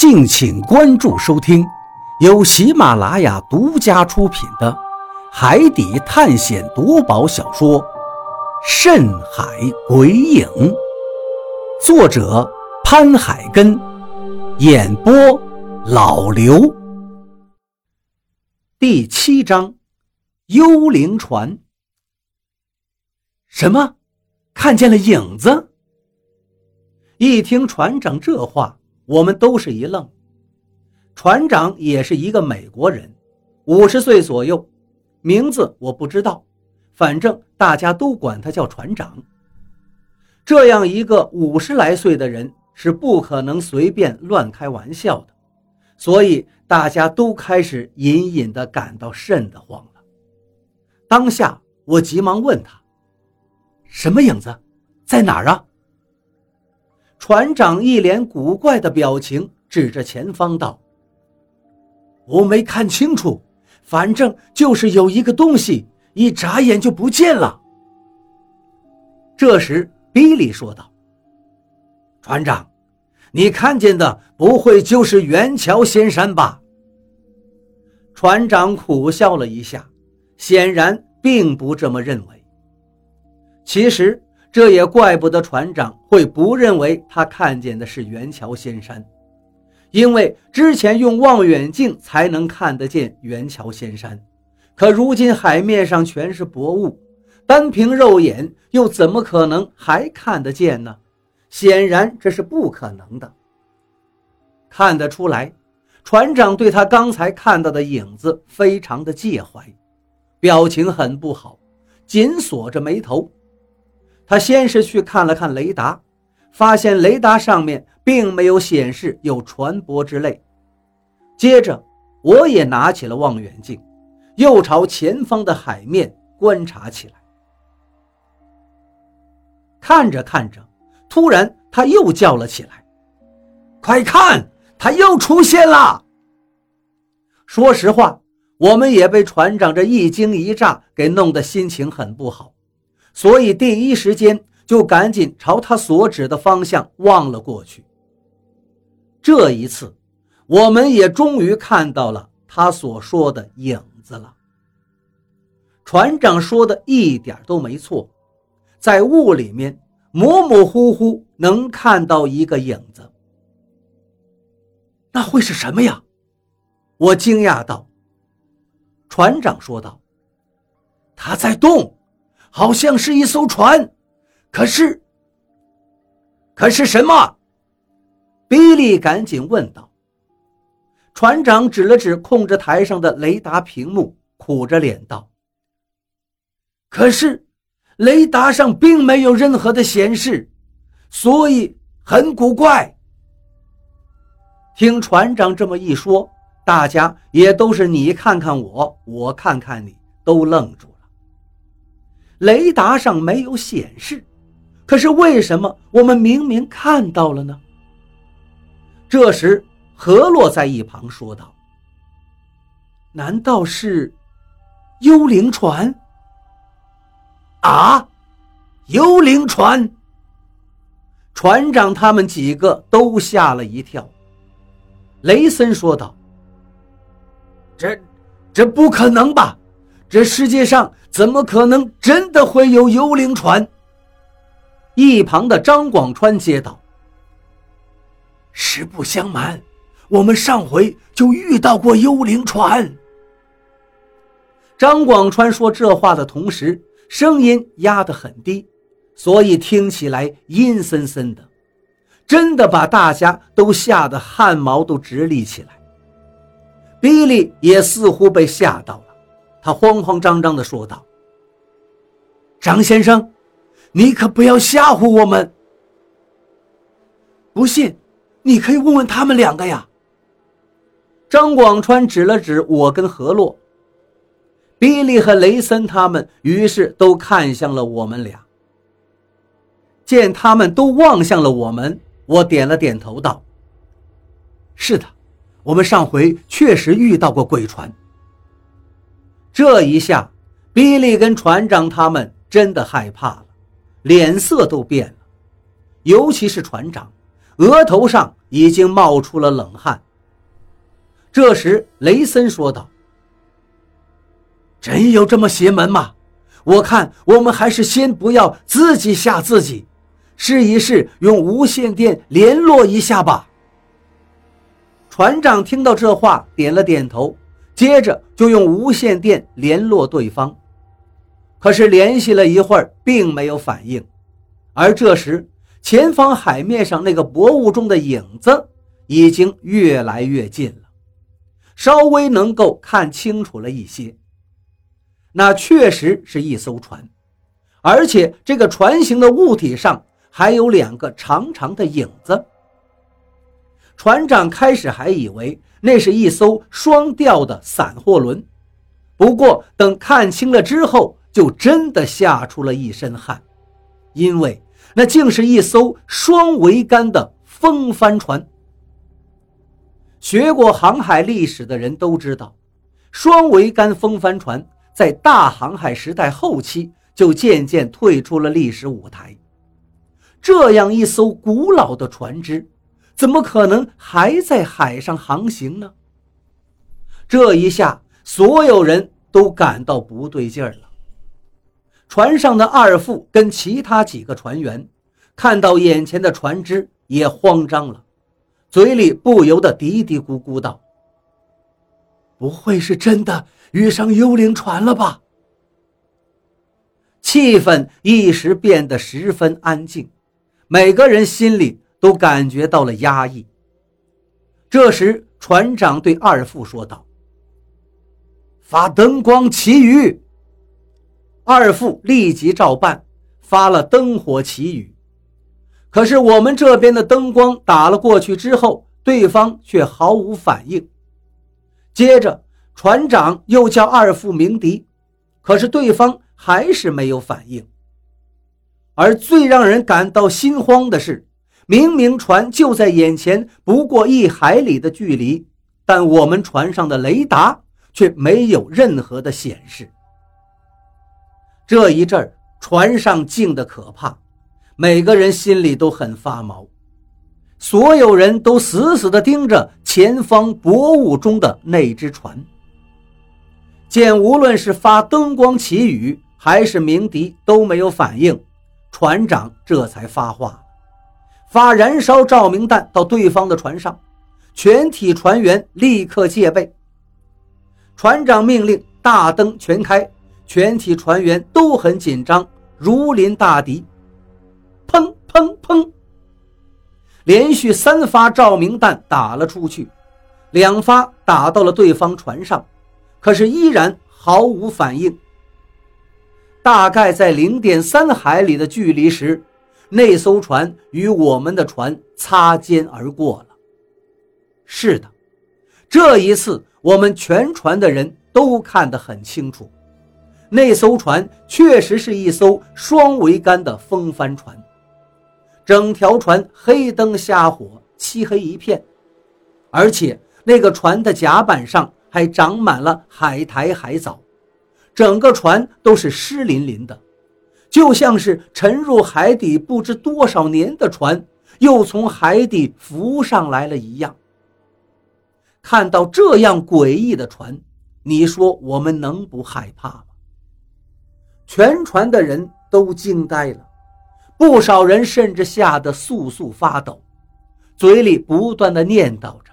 敬请关注收听，由喜马拉雅独家出品的《海底探险夺宝小说》《深海鬼影》，作者潘海根，演播老刘。第七章，幽灵船。什么？看见了影子？一听船长这话。我们都是一愣，船长也是一个美国人，五十岁左右，名字我不知道，反正大家都管他叫船长。这样一个五十来岁的人是不可能随便乱开玩笑的，所以大家都开始隐隐的感到瘆得慌了。当下我急忙问他：“什么影子，在哪儿啊？”船长一脸古怪的表情，指着前方道：“我没看清楚，反正就是有一个东西，一眨眼就不见了。”这时，比利说道：“船长，你看见的不会就是元桥仙山吧？”船长苦笑了一下，显然并不这么认为。其实。这也怪不得船长会不认为他看见的是元桥仙山，因为之前用望远镜才能看得见元桥仙山，可如今海面上全是薄雾，单凭肉眼又怎么可能还看得见呢？显然这是不可能的。看得出来，船长对他刚才看到的影子非常的介怀，表情很不好，紧锁着眉头。他先是去看了看雷达，发现雷达上面并没有显示有船舶之类。接着，我也拿起了望远镜，又朝前方的海面观察起来。看着看着，突然他又叫了起来：“快看，他又出现了！”说实话，我们也被船长这一惊一乍给弄得心情很不好。所以第一时间就赶紧朝他所指的方向望了过去。这一次，我们也终于看到了他所说的影子了。船长说的一点都没错，在雾里面模模糊糊能看到一个影子。那会是什么呀？我惊讶道。船长说道：“他在动。”好像是一艘船，可是，可是什么？比利赶紧问道。船长指了指控制台上的雷达屏幕，苦着脸道：“可是，雷达上并没有任何的显示，所以很古怪。”听船长这么一说，大家也都是你看看我，我看看你，都愣住。雷达上没有显示，可是为什么我们明明看到了呢？这时，何洛在一旁说道：“难道是幽灵船？”啊，幽灵船！船长他们几个都吓了一跳。雷森说道：“这，这不可能吧？”这世界上怎么可能真的会有幽灵船？一旁的张广川接道：“实不相瞒，我们上回就遇到过幽灵船。”张广川说这话的同时，声音压得很低，所以听起来阴森森的，真的把大家都吓得汗毛都直立起来。比利也似乎被吓到了。他慌慌张张地说道：“张先生，你可不要吓唬我们。不信，你可以问问他们两个呀。”张广川指了指我跟何洛，比利和雷森他们，于是都看向了我们俩。见他们都望向了我们，我点了点头道：“是的，我们上回确实遇到过鬼船。”这一下，比利跟船长他们真的害怕了，脸色都变了，尤其是船长，额头上已经冒出了冷汗。这时，雷森说道：“真有这么邪门吗？我看我们还是先不要自己吓自己，试一试用无线电联络一下吧。”船长听到这话，点了点头，接着就用无线电联络对方。可是联系了一会儿，并没有反应。而这时，前方海面上那个薄雾中的影子已经越来越近了，稍微能够看清楚了一些。那确实是一艘船，而且这个船形的物体上还有两个长长的影子。船长开始还以为那是一艘双吊的散货轮，不过等看清了之后，就真的吓出了一身汗，因为那竟是一艘双桅杆的风帆船。学过航海历史的人都知道，双桅杆风帆船在大航海时代后期就渐渐退出了历史舞台。这样一艘古老的船只。怎么可能还在海上航行呢？这一下，所有人都感到不对劲儿了。船上的二副跟其他几个船员看到眼前的船只，也慌张了，嘴里不由得嘀嘀咕咕道：“不会是真的遇上幽灵船了吧？”气氛一时变得十分安静，每个人心里。都感觉到了压抑。这时，船长对二副说道：“发灯光祈雨。”二副立即照办，发了灯火祈雨。可是我们这边的灯光打了过去之后，对方却毫无反应。接着，船长又叫二副鸣笛，可是对方还是没有反应。而最让人感到心慌的是。明明船就在眼前，不过一海里的距离，但我们船上的雷达却没有任何的显示。这一阵儿，船上静得可怕，每个人心里都很发毛，所有人都死死地盯着前方薄雾中的那只船。见无论是发灯光祈雨，还是鸣笛都没有反应，船长这才发话。发燃烧照明弹到对方的船上，全体船员立刻戒备。船长命令大灯全开，全体船员都很紧张，如临大敌。砰砰砰！连续三发照明弹打了出去，两发打到了对方船上，可是依然毫无反应。大概在零点三海里的距离时。那艘船与我们的船擦肩而过了。是的，这一次我们全船的人都看得很清楚，那艘船确实是一艘双桅杆的风帆船。整条船黑灯瞎火，漆黑一片，而且那个船的甲板上还长满了海苔海藻，整个船都是湿淋淋的。就像是沉入海底不知多少年的船，又从海底浮上来了一样。看到这样诡异的船，你说我们能不害怕吗？全船的人都惊呆了，不少人甚至吓得簌簌发抖，嘴里不断的念叨着：“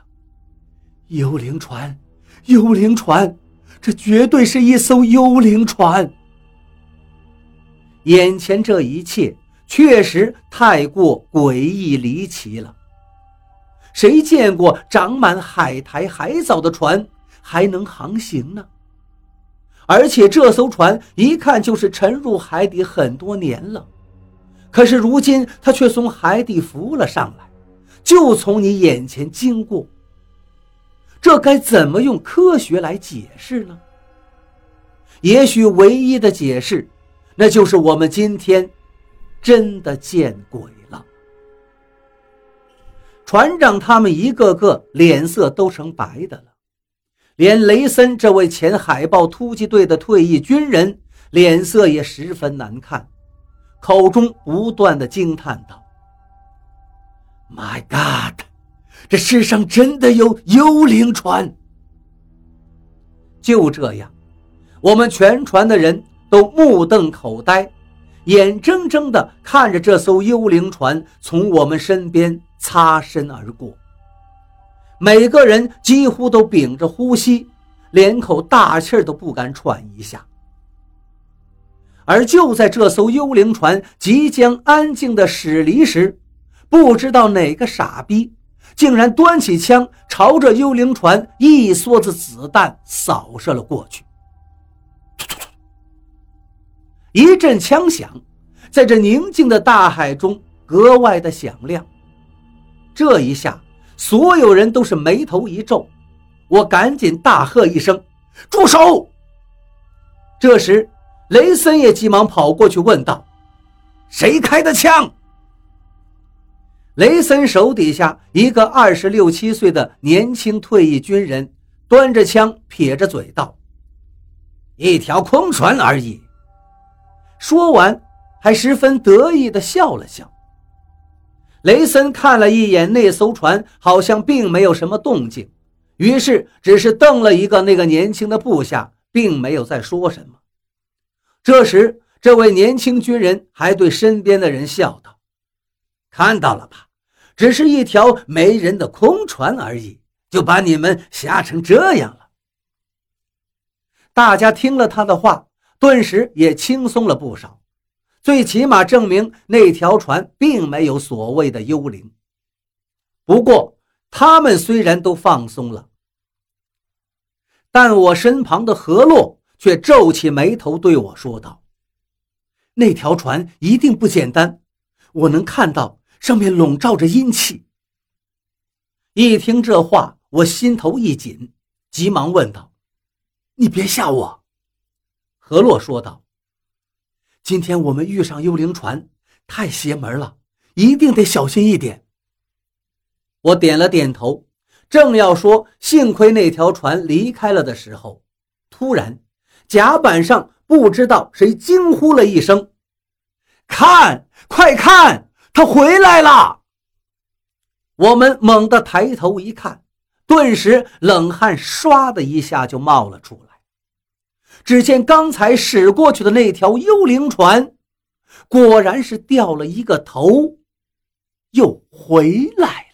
幽灵船，幽灵船，这绝对是一艘幽灵船。”眼前这一切确实太过诡异离奇了。谁见过长满海苔海藻的船还能航行呢？而且这艘船一看就是沉入海底很多年了，可是如今它却从海底浮了上来，就从你眼前经过。这该怎么用科学来解释呢？也许唯一的解释。那就是我们今天真的见鬼了。船长他们一个个脸色都成白的了，连雷森这位前海豹突击队的退役军人脸色也十分难看，口中不断的惊叹道：“My God，这世上真的有幽灵船。就这样，我们全船的人都目瞪口呆，眼睁睁地看着这艘幽灵船从我们身边擦身而过。每个人几乎都屏着呼吸，连口大气都不敢喘一下。而就在这艘幽灵船即将安静的驶离时，不知道哪个傻逼竟然端起枪，朝着幽灵船一梭子子弹扫射了过去。一阵枪响，在这宁静的大海中格外的响亮。这一下，所有人都是眉头一皱。我赶紧大喝一声：“住手！”这时。雷森也急忙跑过去问道：“谁开的枪？”雷森手底下一个二十六七岁的年轻退役军人端着枪，撇着嘴道：“一条空船而已。”说完，还十分得意地笑了笑。雷森看了一眼那艘船，好像并没有什么动静，于是只是瞪了一个那个年轻的部下，并没有再说什么。这时，这位年轻军人还对身边的人笑道：“看到了吧，只是一条没人的空船而已，就把你们吓成这样了。”大家听了他的话，顿时也轻松了不少，最起码证明那条船并没有所谓的幽灵。不过，他们虽然都放松了，但我身旁的何洛。却皱起眉头对我说道：“那条船一定不简单，我能看到上面笼罩着阴气。”一听这话，我心头一紧，急忙问道：“你别吓我。”何洛说道：“今天我们遇上幽灵船，太邪门了，一定得小心一点。”我点了点头，正要说“幸亏那条船离开了”的时候，突然。甲板上不知道谁惊呼了一声：“看，快看，他回来了！”我们猛地抬头一看，顿时冷汗唰的一下就冒了出来。只见刚才驶过去的那条幽灵船，果然是掉了一个头，又回来。